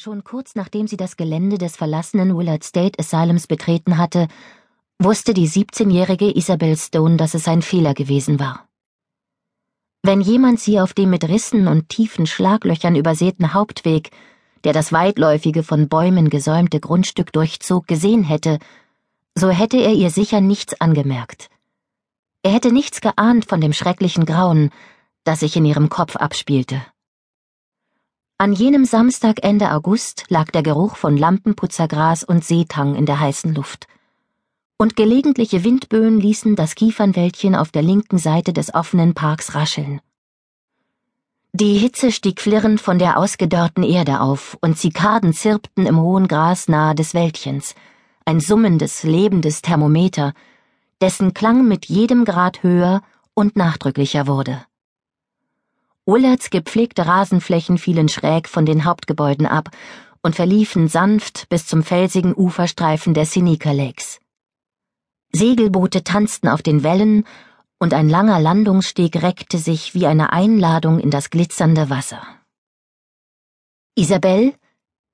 Schon kurz nachdem sie das Gelände des verlassenen Willard State Asylums betreten hatte, wusste die 17-jährige Isabel Stone, dass es ein Fehler gewesen war. Wenn jemand sie auf dem mit Rissen und tiefen Schlaglöchern übersäten Hauptweg, der das weitläufige von Bäumen gesäumte Grundstück durchzog, gesehen hätte, so hätte er ihr sicher nichts angemerkt. Er hätte nichts geahnt von dem schrecklichen Grauen, das sich in ihrem Kopf abspielte. An jenem Samstag Ende August lag der Geruch von Lampenputzergras und Seetang in der heißen Luft. Und gelegentliche Windböen ließen das Kiefernwäldchen auf der linken Seite des offenen Parks rascheln. Die Hitze stieg flirrend von der ausgedörrten Erde auf, und Zikaden zirpten im hohen Gras nahe des Wäldchens, ein summendes, lebendes Thermometer, dessen Klang mit jedem Grad höher und nachdrücklicher wurde. Willards gepflegte Rasenflächen fielen schräg von den Hauptgebäuden ab und verliefen sanft bis zum felsigen Uferstreifen der Seneca Lakes. Segelboote tanzten auf den Wellen und ein langer Landungssteg reckte sich wie eine Einladung in das glitzernde Wasser. Isabel,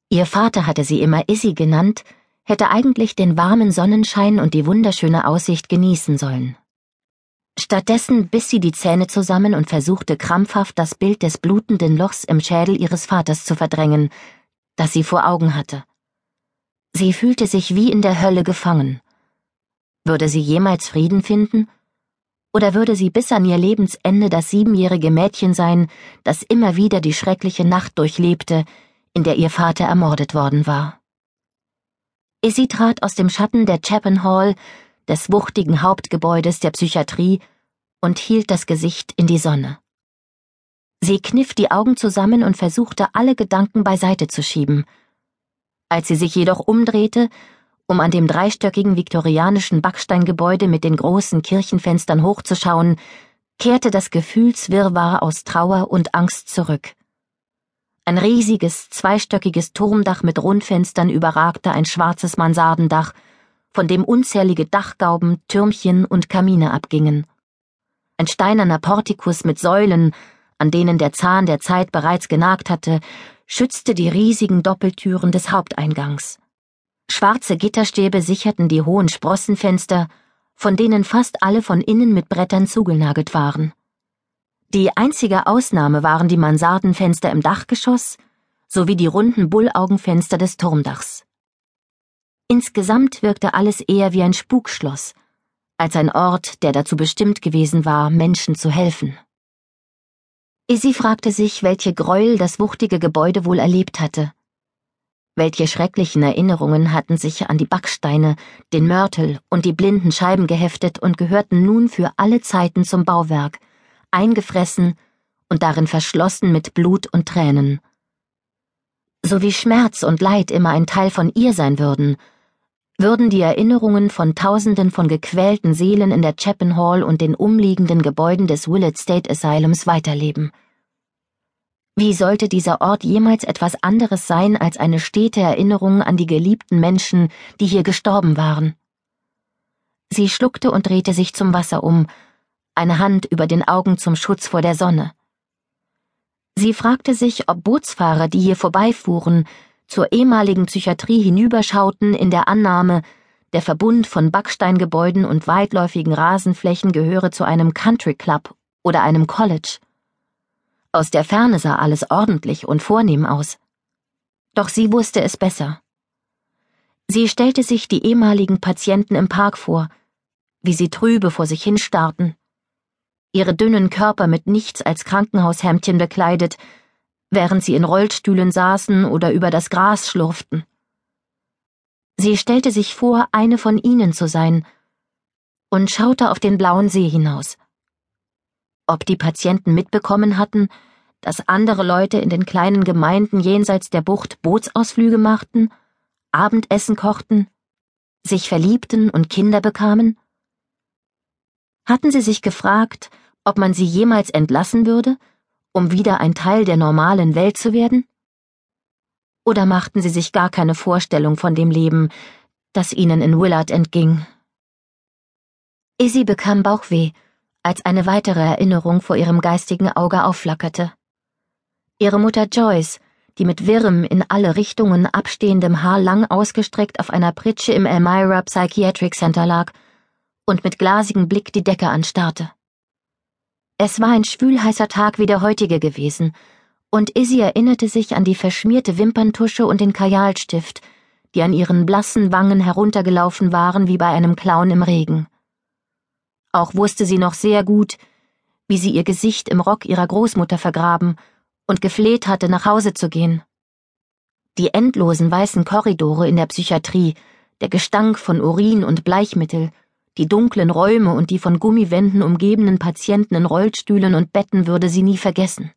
ihr Vater hatte sie immer Issy genannt, hätte eigentlich den warmen Sonnenschein und die wunderschöne Aussicht genießen sollen. Stattdessen biss sie die Zähne zusammen und versuchte krampfhaft das Bild des blutenden Lochs im Schädel ihres Vaters zu verdrängen, das sie vor Augen hatte. Sie fühlte sich wie in der Hölle gefangen. Würde sie jemals Frieden finden? Oder würde sie bis an ihr Lebensende das siebenjährige Mädchen sein, das immer wieder die schreckliche Nacht durchlebte, in der ihr Vater ermordet worden war? Issy trat aus dem Schatten der Chapin Hall des wuchtigen Hauptgebäudes der Psychiatrie und hielt das Gesicht in die Sonne. Sie kniff die Augen zusammen und versuchte alle Gedanken beiseite zu schieben. Als sie sich jedoch umdrehte, um an dem dreistöckigen viktorianischen Backsteingebäude mit den großen Kirchenfenstern hochzuschauen, kehrte das Gefühlswirrwarr aus Trauer und Angst zurück. Ein riesiges, zweistöckiges Turmdach mit Rundfenstern überragte ein schwarzes Mansardendach, von dem unzählige Dachgauben, Türmchen und Kamine abgingen. Ein steinerner Portikus mit Säulen, an denen der Zahn der Zeit bereits genagt hatte, schützte die riesigen Doppeltüren des Haupteingangs. Schwarze Gitterstäbe sicherten die hohen Sprossenfenster, von denen fast alle von innen mit Brettern zugenagelt waren. Die einzige Ausnahme waren die Mansardenfenster im Dachgeschoss sowie die runden Bullaugenfenster des Turmdachs. Insgesamt wirkte alles eher wie ein Spukschloss, als ein Ort, der dazu bestimmt gewesen war, Menschen zu helfen. Issy fragte sich, welche Gräuel das wuchtige Gebäude wohl erlebt hatte. Welche schrecklichen Erinnerungen hatten sich an die Backsteine, den Mörtel und die blinden Scheiben geheftet und gehörten nun für alle Zeiten zum Bauwerk, eingefressen und darin verschlossen mit Blut und Tränen. So wie Schmerz und Leid immer ein Teil von ihr sein würden, würden die Erinnerungen von Tausenden von gequälten Seelen in der Chapin Hall und den umliegenden Gebäuden des Willard State Asylums weiterleben. Wie sollte dieser Ort jemals etwas anderes sein als eine stete Erinnerung an die geliebten Menschen, die hier gestorben waren? Sie schluckte und drehte sich zum Wasser um, eine Hand über den Augen zum Schutz vor der Sonne. Sie fragte sich, ob Bootsfahrer, die hier vorbeifuhren, zur ehemaligen Psychiatrie hinüberschauten in der Annahme, der Verbund von Backsteingebäuden und weitläufigen Rasenflächen gehöre zu einem Country Club oder einem College. Aus der Ferne sah alles ordentlich und vornehm aus. Doch sie wusste es besser. Sie stellte sich die ehemaligen Patienten im Park vor, wie sie trübe vor sich hinstarrten, ihre dünnen Körper mit nichts als Krankenhaushemdchen bekleidet, während sie in Rollstühlen saßen oder über das Gras schlurften. Sie stellte sich vor, eine von ihnen zu sein, und schaute auf den blauen See hinaus. Ob die Patienten mitbekommen hatten, dass andere Leute in den kleinen Gemeinden jenseits der Bucht Bootsausflüge machten, Abendessen kochten, sich verliebten und Kinder bekamen? Hatten sie sich gefragt, ob man sie jemals entlassen würde, um wieder ein Teil der normalen Welt zu werden? Oder machten sie sich gar keine Vorstellung von dem Leben, das ihnen in Willard entging? Izzy bekam Bauchweh, als eine weitere Erinnerung vor ihrem geistigen Auge aufflackerte. Ihre Mutter Joyce, die mit wirrem, in alle Richtungen abstehendem Haar lang ausgestreckt auf einer Pritsche im Elmira Psychiatric Center lag und mit glasigem Blick die Decke anstarrte. Es war ein schwülheißer Tag wie der heutige gewesen, und Izzy erinnerte sich an die verschmierte Wimperntusche und den Kajalstift, die an ihren blassen Wangen heruntergelaufen waren wie bei einem Clown im Regen. Auch wusste sie noch sehr gut, wie sie ihr Gesicht im Rock ihrer Großmutter vergraben und gefleht hatte, nach Hause zu gehen. Die endlosen weißen Korridore in der Psychiatrie, der Gestank von Urin und Bleichmittel, die dunklen Räume und die von Gummiwänden umgebenen Patienten in Rollstühlen und Betten würde sie nie vergessen.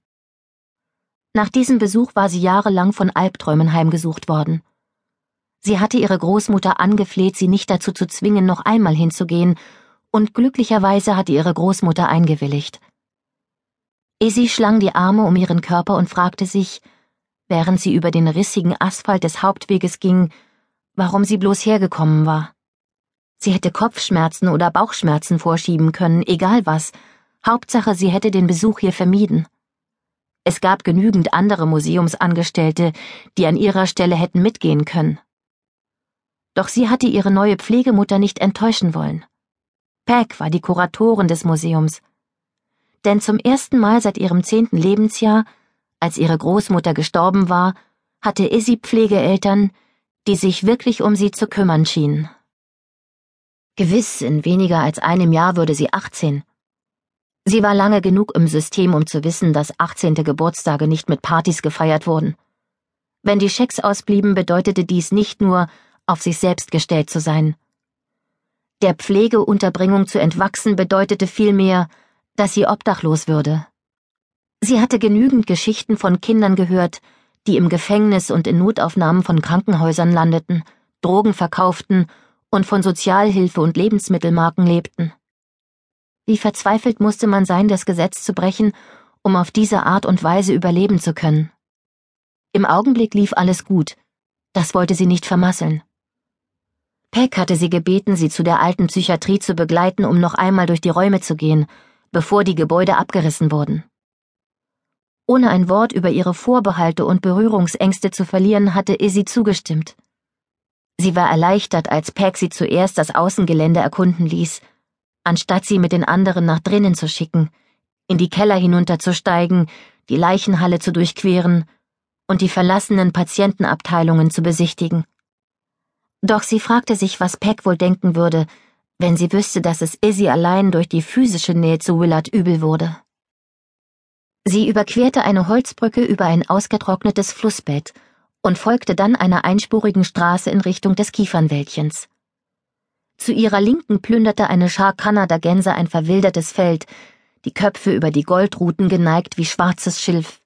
Nach diesem Besuch war sie jahrelang von Albträumen heimgesucht worden. Sie hatte ihre Großmutter angefleht, sie nicht dazu zu zwingen, noch einmal hinzugehen, und glücklicherweise hatte ihre Großmutter eingewilligt. Izzy schlang die Arme um ihren Körper und fragte sich, während sie über den rissigen Asphalt des Hauptweges ging, warum sie bloß hergekommen war. Sie hätte Kopfschmerzen oder Bauchschmerzen vorschieben können, egal was. Hauptsache, sie hätte den Besuch hier vermieden. Es gab genügend andere Museumsangestellte, die an ihrer Stelle hätten mitgehen können. Doch sie hatte ihre neue Pflegemutter nicht enttäuschen wollen. Peck war die Kuratorin des Museums denn zum ersten Mal seit ihrem zehnten Lebensjahr, als ihre Großmutter gestorben war, hatte Izzy Pflegeeltern, die sich wirklich um sie zu kümmern schienen. Gewiss, in weniger als einem Jahr würde sie 18. Sie war lange genug im System, um zu wissen, dass 18. Geburtstage nicht mit Partys gefeiert wurden. Wenn die Schecks ausblieben, bedeutete dies nicht nur, auf sich selbst gestellt zu sein. Der Pflegeunterbringung zu entwachsen bedeutete vielmehr, dass sie obdachlos würde. Sie hatte genügend Geschichten von Kindern gehört, die im Gefängnis und in Notaufnahmen von Krankenhäusern landeten, Drogen verkauften und von Sozialhilfe und Lebensmittelmarken lebten. Wie verzweifelt musste man sein, das Gesetz zu brechen, um auf diese Art und Weise überleben zu können. Im Augenblick lief alles gut, das wollte sie nicht vermasseln. Peck hatte sie gebeten, sie zu der alten Psychiatrie zu begleiten, um noch einmal durch die Räume zu gehen, bevor die Gebäude abgerissen wurden. Ohne ein Wort über ihre Vorbehalte und Berührungsängste zu verlieren, hatte Izzy zugestimmt. Sie war erleichtert, als Peck sie zuerst das Außengelände erkunden ließ, anstatt sie mit den anderen nach drinnen zu schicken, in die Keller hinunterzusteigen, die Leichenhalle zu durchqueren und die verlassenen Patientenabteilungen zu besichtigen. Doch sie fragte sich, was Peck wohl denken würde, wenn sie wüsste, dass es Izzy allein durch die physische Nähe zu Willard übel wurde. Sie überquerte eine Holzbrücke über ein ausgetrocknetes Flussbett und folgte dann einer einspurigen Straße in Richtung des Kiefernwäldchens. Zu ihrer Linken plünderte eine Schar Kanadagänse ein verwildertes Feld, die Köpfe über die Goldruten geneigt wie schwarzes Schilf.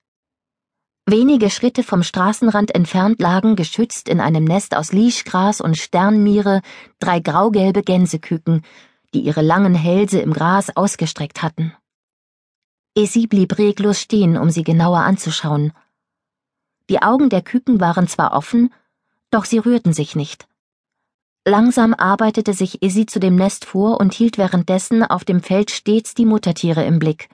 Wenige Schritte vom Straßenrand entfernt lagen, geschützt in einem Nest aus Lieschgras und Sternmiere, drei graugelbe Gänseküken, die ihre langen Hälse im Gras ausgestreckt hatten. Esi blieb reglos stehen, um sie genauer anzuschauen. Die Augen der Küken waren zwar offen, doch sie rührten sich nicht. Langsam arbeitete sich Isi zu dem Nest vor und hielt währenddessen auf dem Feld stets die Muttertiere im Blick.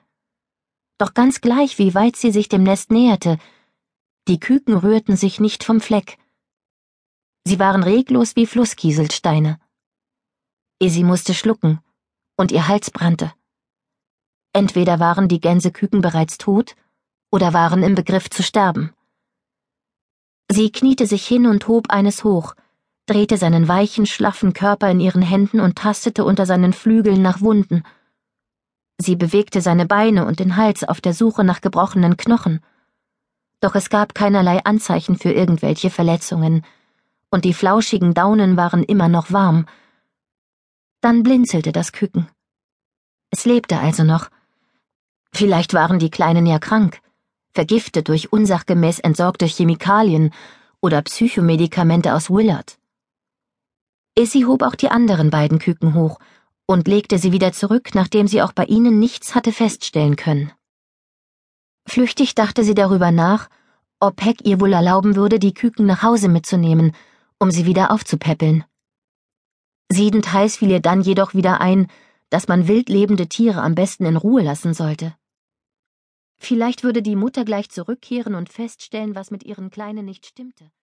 Doch ganz gleich, wie weit sie sich dem Nest näherte, die Küken rührten sich nicht vom Fleck. Sie waren reglos wie Flusskieselsteine. Isi musste schlucken, und ihr Hals brannte. Entweder waren die Gänseküken bereits tot oder waren im Begriff zu sterben. Sie kniete sich hin und hob eines hoch, drehte seinen weichen, schlaffen Körper in ihren Händen und tastete unter seinen Flügeln nach Wunden. Sie bewegte seine Beine und den Hals auf der Suche nach gebrochenen Knochen doch es gab keinerlei Anzeichen für irgendwelche Verletzungen, und die flauschigen Daunen waren immer noch warm. Dann blinzelte das Küken. Es lebte also noch. Vielleicht waren die Kleinen ja krank, vergiftet durch unsachgemäß entsorgte Chemikalien oder Psychomedikamente aus Willard. Issy hob auch die anderen beiden Küken hoch und legte sie wieder zurück, nachdem sie auch bei ihnen nichts hatte feststellen können. Flüchtig dachte sie darüber nach, ob Heck ihr wohl erlauben würde, die Küken nach Hause mitzunehmen, um sie wieder aufzupäppeln. Siedend heiß fiel ihr dann jedoch wieder ein, dass man wild lebende Tiere am besten in Ruhe lassen sollte. Vielleicht würde die Mutter gleich zurückkehren und feststellen, was mit ihren Kleinen nicht stimmte.